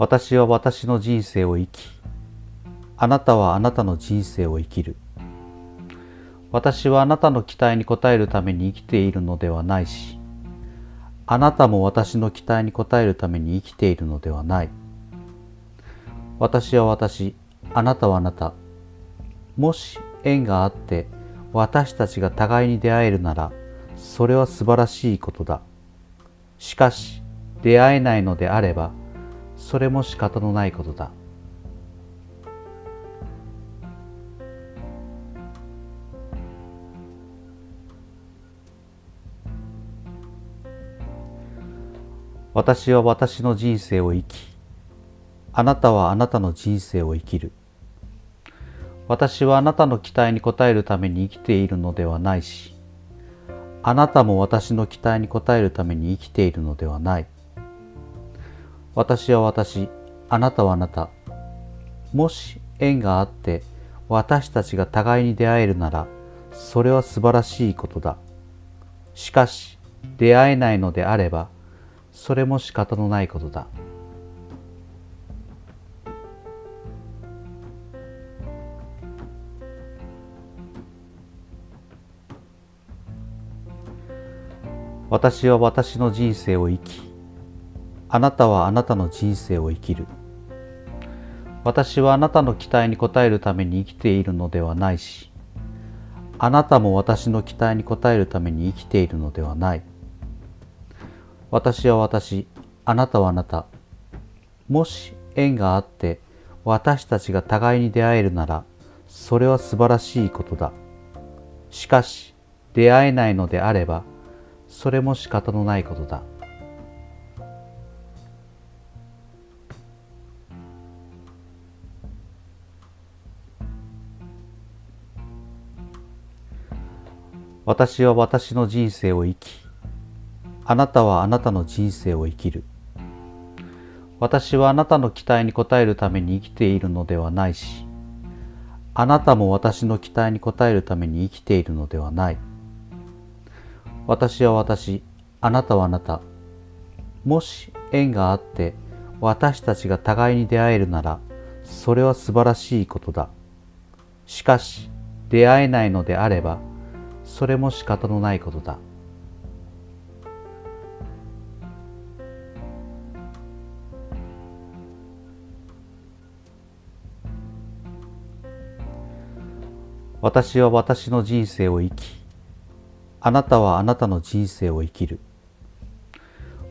私は私の人生を生きあなたはあなたの人生を生きる。私はあなたの期待に応えるために生きているのではないしあなたも私の期待に応えるために生きているのではない。私は私あなたはあなた。もし縁があって私たちが互いに出会えるならそれは素晴らしいことだ。しかし出会えないのであればそれも仕方のないことだ。私は私の人生を生きあなたはあなたの人生を生きる。私はあなたの期待に応えるために生きているのではないしあなたも私の期待に応えるために生きているのではない。私は私あなたはあなた。もし縁があって私たちが互いに出会えるならそれは素晴らしいことだ。しかし出会えないのであればそれも仕方のないことだ。私は私の人生を生きあなたはあなたの人生を生きる。私はあなたの期待に応えるために生きているのではないしあなたも私の期待に応えるために生きているのではない。私は私あなたはあなた。もし縁があって私たちが互いに出会えるならそれは素晴らしいことだ。しかし出会えないのであればそれも仕方のないことだ。私は私の人生を生きあなたはあなたの人生を生きる。私はあなたの期待に応えるために生きているのではないしあなたも私の期待に応えるために生きているのではない。私は私あなたはあなた。もし縁があって私たちが互いに出会えるならそれは素晴らしいことだ。しかし出会えないのであればそれも仕方のないことだ。私は私の人生を生きあなたはあなたの人生を生きる。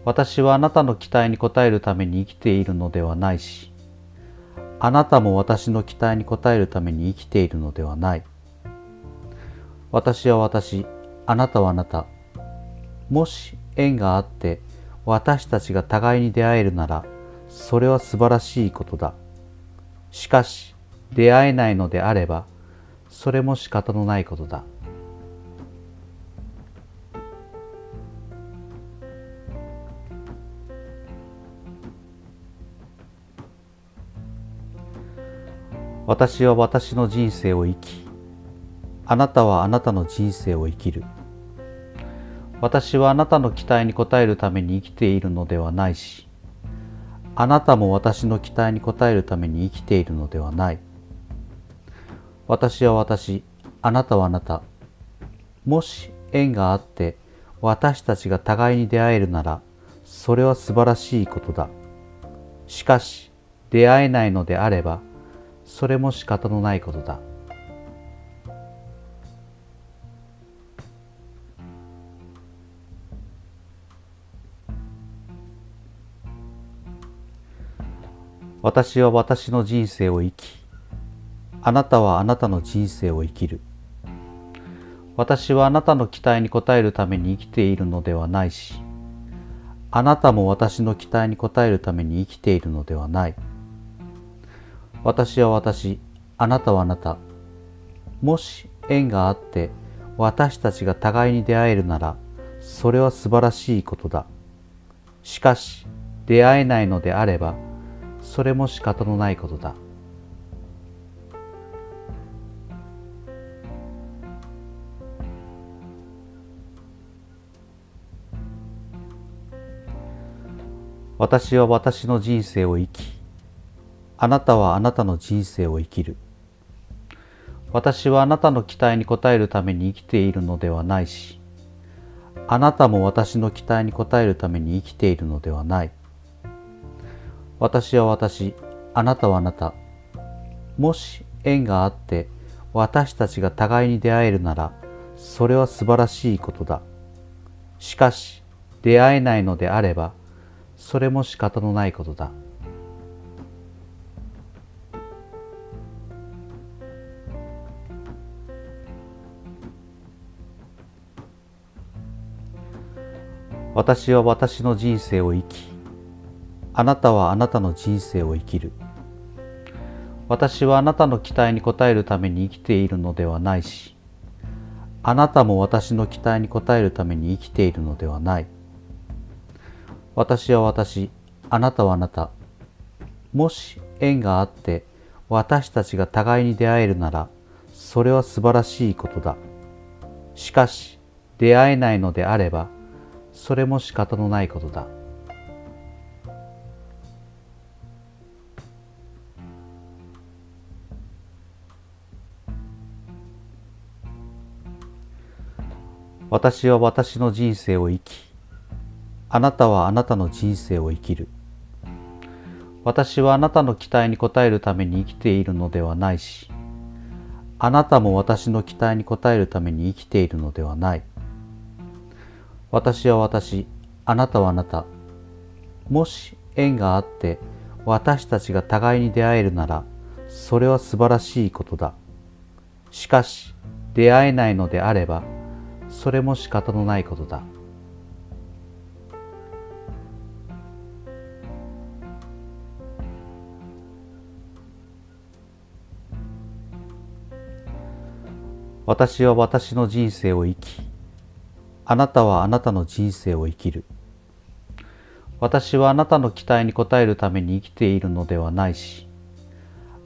私はあなたの期待に応えるために生きているのではないしあなたも私の期待に応えるために生きているのではない。私は私あなたはあなた。もし縁があって私たちが互いに出会えるならそれは素晴らしいことだ。しかし出会えないのであればそれも仕方のないことだ。私は私の人生を生きあなたはあなたの人生を生きる私はあなたの期待に応えるために生きているのではないしあなたも私の期待に応えるために生きているのではない私は私、あなたはあなた。もし縁があって私たちが互いに出会えるならそれは素晴らしいことだ。しかし出会えないのであればそれも仕方のないことだ。私は私の人生を生きあなたはあなたの人生を生きる。私はあなたの期待に応えるために生きているのではないし、あなたも私の期待に応えるために生きているのではない。私は私、あなたはあなた。もし縁があって私たちが互いに出会えるなら、それは素晴らしいことだ。しかし、出会えないのであれば、それも仕方のないことだ。私は私の人生を生きあなたはあなたの人生を生きる私はあなたの期待に応えるために生きているのではないしあなたも私の期待に応えるために生きているのではない私は私あなたはあなた。もし縁があって私たちが互いに出会えるならそれは素晴らしいことだ。しかし出会えないのであればそれも仕方のないことだ。私は私の人生を生きあなたはあなたの人生を生きる。私はあなたの期待に応えるために生きているのではないしあなたも私の期待に応えるために生きているのではない。私は私あなたはあなた。もし縁があって私たちが互いに出会えるならそれは素晴らしいことだ。しかし出会えないのであればそれも仕方のないことだ。私は私の人生を生きあなたはあなたの人生を生きる私はあなたの期待に応えるために生きているのではないしあなたも私の期待に応えるために生きているのではない私は私、あなたはあなた。もし縁があって私たちが互いに出会えるならそれは素晴らしいことだ。しかし出会えないのであればそれも仕方のないことだ。私は私の人生を生きあなたはあなたの人生を生きる。私はあなたの期待に応えるために生きているのではないし、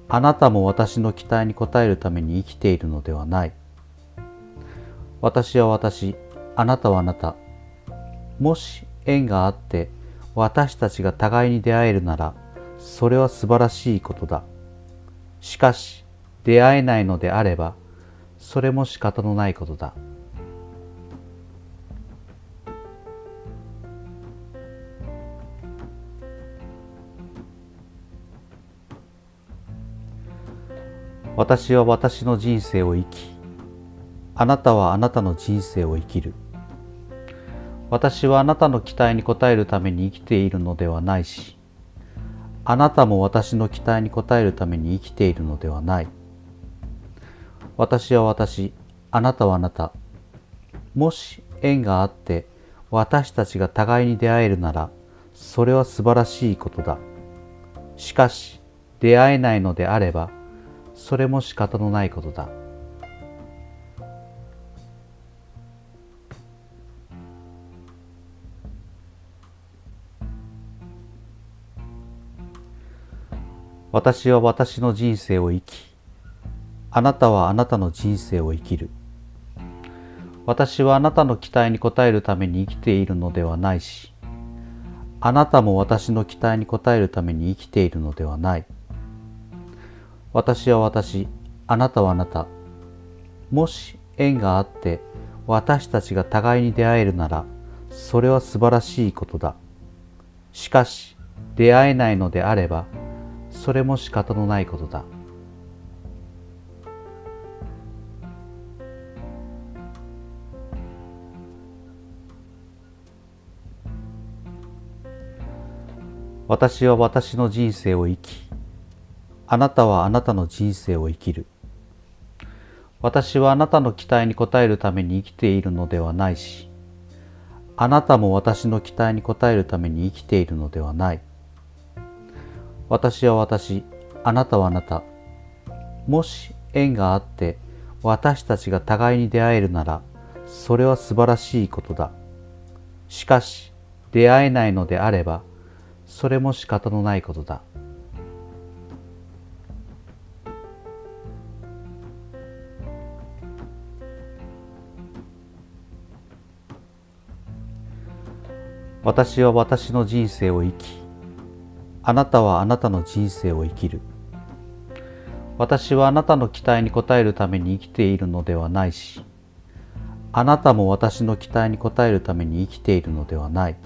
あなたも私の期待に応えるために生きているのではない。私は私、あなたはあなた。もし縁があって私たちが互いに出会えるなら、それは素晴らしいことだ。しかし、出会えないのであれば、それも仕方のないことだ。私は私の人生を生きあなたはあなたの人生を生きる。私はあなたの期待に応えるために生きているのではないしあなたも私の期待に応えるために生きているのではない。私は私あなたはあなた。もし縁があって私たちが互いに出会えるならそれは素晴らしいことだ。しかし出会えないのであればそれも仕方のないことだ。私は私の人生を生きあなたはあなたの人生を生きる私はあなたの期待に応えるために生きているのではないしあなたも私の期待に応えるために生きているのではない。私は私、あなたはあなた。もし縁があって私たちが互いに出会えるならそれは素晴らしいことだ。しかし出会えないのであればそれも仕方のないことだ。私は私の人生を生きあなたはあなたの人生を生きる。私はあなたの期待に応えるために生きているのではないし、あなたも私の期待に応えるために生きているのではない。私は私、あなたはあなた。もし縁があって私たちが互いに出会えるなら、それは素晴らしいことだ。しかし、出会えないのであれば、それも仕方のないことだ。私は私の人生を生きあなたはあなたの人生を生きる。私はあなたの期待に応えるために生きているのではないしあなたも私の期待に応えるために生きているのではない。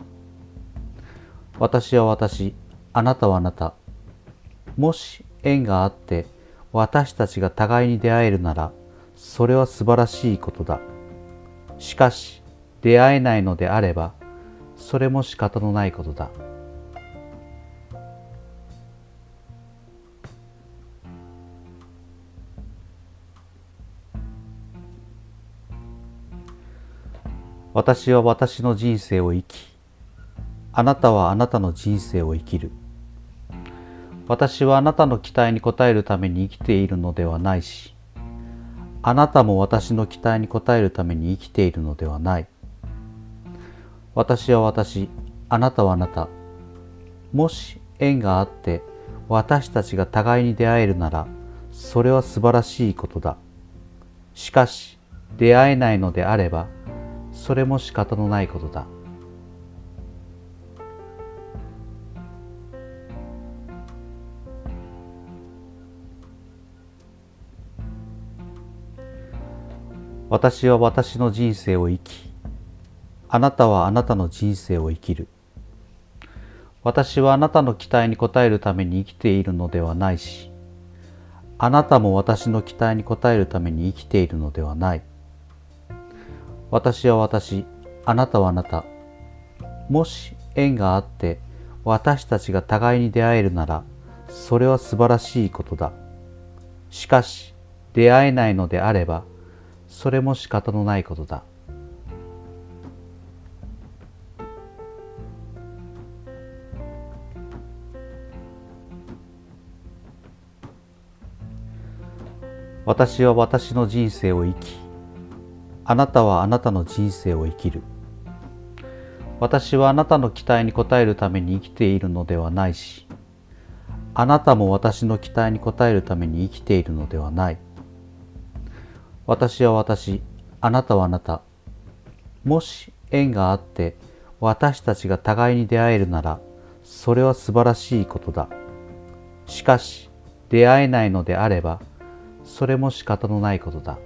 私は私あなたはあなた。もし縁があって私たちが互いに出会えるならそれは素晴らしいことだ。しかし出会えないのであればそれも仕方のないことだ。私は私の人生を生きあなたはあなたの人生を生きる。私はあなたの期待に応えるために生きているのではないしあなたも私の期待に応えるために生きているのではない。私は私あなたはあなた。もし縁があって私たちが互いに出会えるならそれは素晴らしいことだ。しかし出会えないのであればそれも仕方のないことだ。私は私の人生を生きあなたはあなたの人生を生きる。私はあなたの期待に応えるために生きているのではないしあなたも私の期待に応えるために生きているのではない。私は私あなたはあなた。もし縁があって私たちが互いに出会えるならそれは素晴らしいことだ。しかし出会えないのであればそれも仕方のないことだ。私は私の人生を生きあなたはあなたの人生を生きる。私はあなたの期待に応えるために生きているのではないしあなたも私の期待に応えるために生きているのではない。私は私あなたはあなた。もし縁があって私たちが互いに出会えるならそれは素晴らしいことだ。しかし出会えないのであればそれも仕方のないことだ。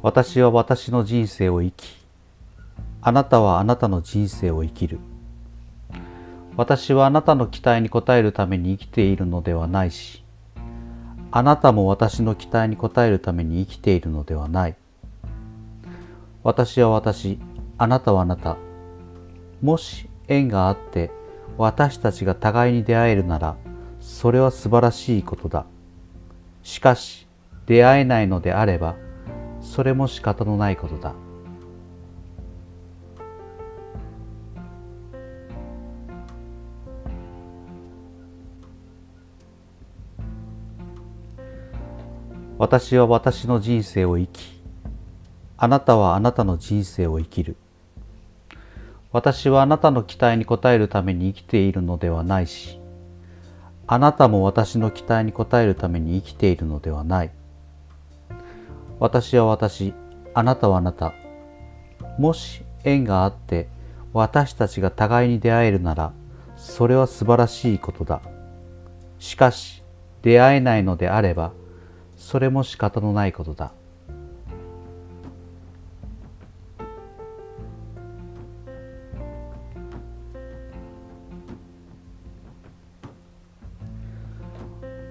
私は私の人生を生きあなたはあなたの人生を生きる。私はあなたの期待に応えるために生きているのではないしあなたも私の期待に応えるために生きているのではない。私は私あなたはあなた。もし縁があって私たちが互いに出会えるならそれは素晴らしいことだ。しかし出会えないのであればそれも仕方のないことだ。私は私の人生を生きあなたはあなたの人生を生きる。私はあなたの期待に応えるために生きているのではないしあなたも私の期待に応えるために生きているのではない。私は私あなたはあなた。もし縁があって私たちが互いに出会えるならそれは素晴らしいことだ。しかし出会えないのであればそれも仕方のないことだ。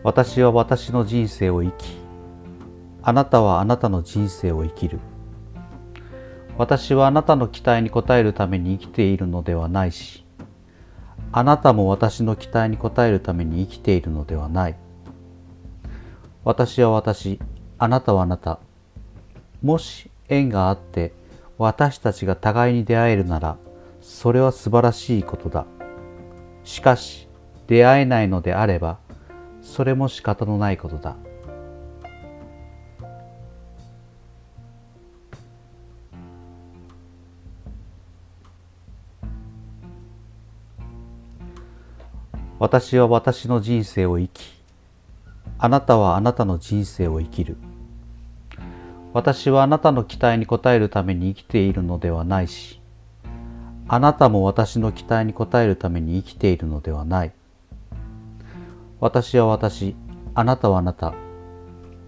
私は私の人生を生きあなたはあなたの人生を生きる。私はあなたの期待に応えるために生きているのではないし、あなたも私の期待に応えるために生きているのではない。私は私、あなたはあなた。もし縁があって私たちが互いに出会えるなら、それは素晴らしいことだ。しかし、出会えないのであれば、それも仕方のないことだ。私は私の人生を生きあなたはあなたの人生を生きる。私はあなたの期待に応えるために生きているのではないしあなたも私の期待に応えるために生きているのではない。私は私あなたはあなた。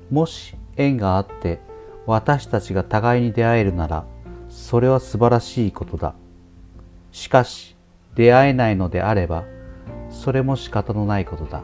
もし縁があって私たちが互いに出会えるならそれは素晴らしいことだ。しかし出会えないのであればそれも仕方のないことだ。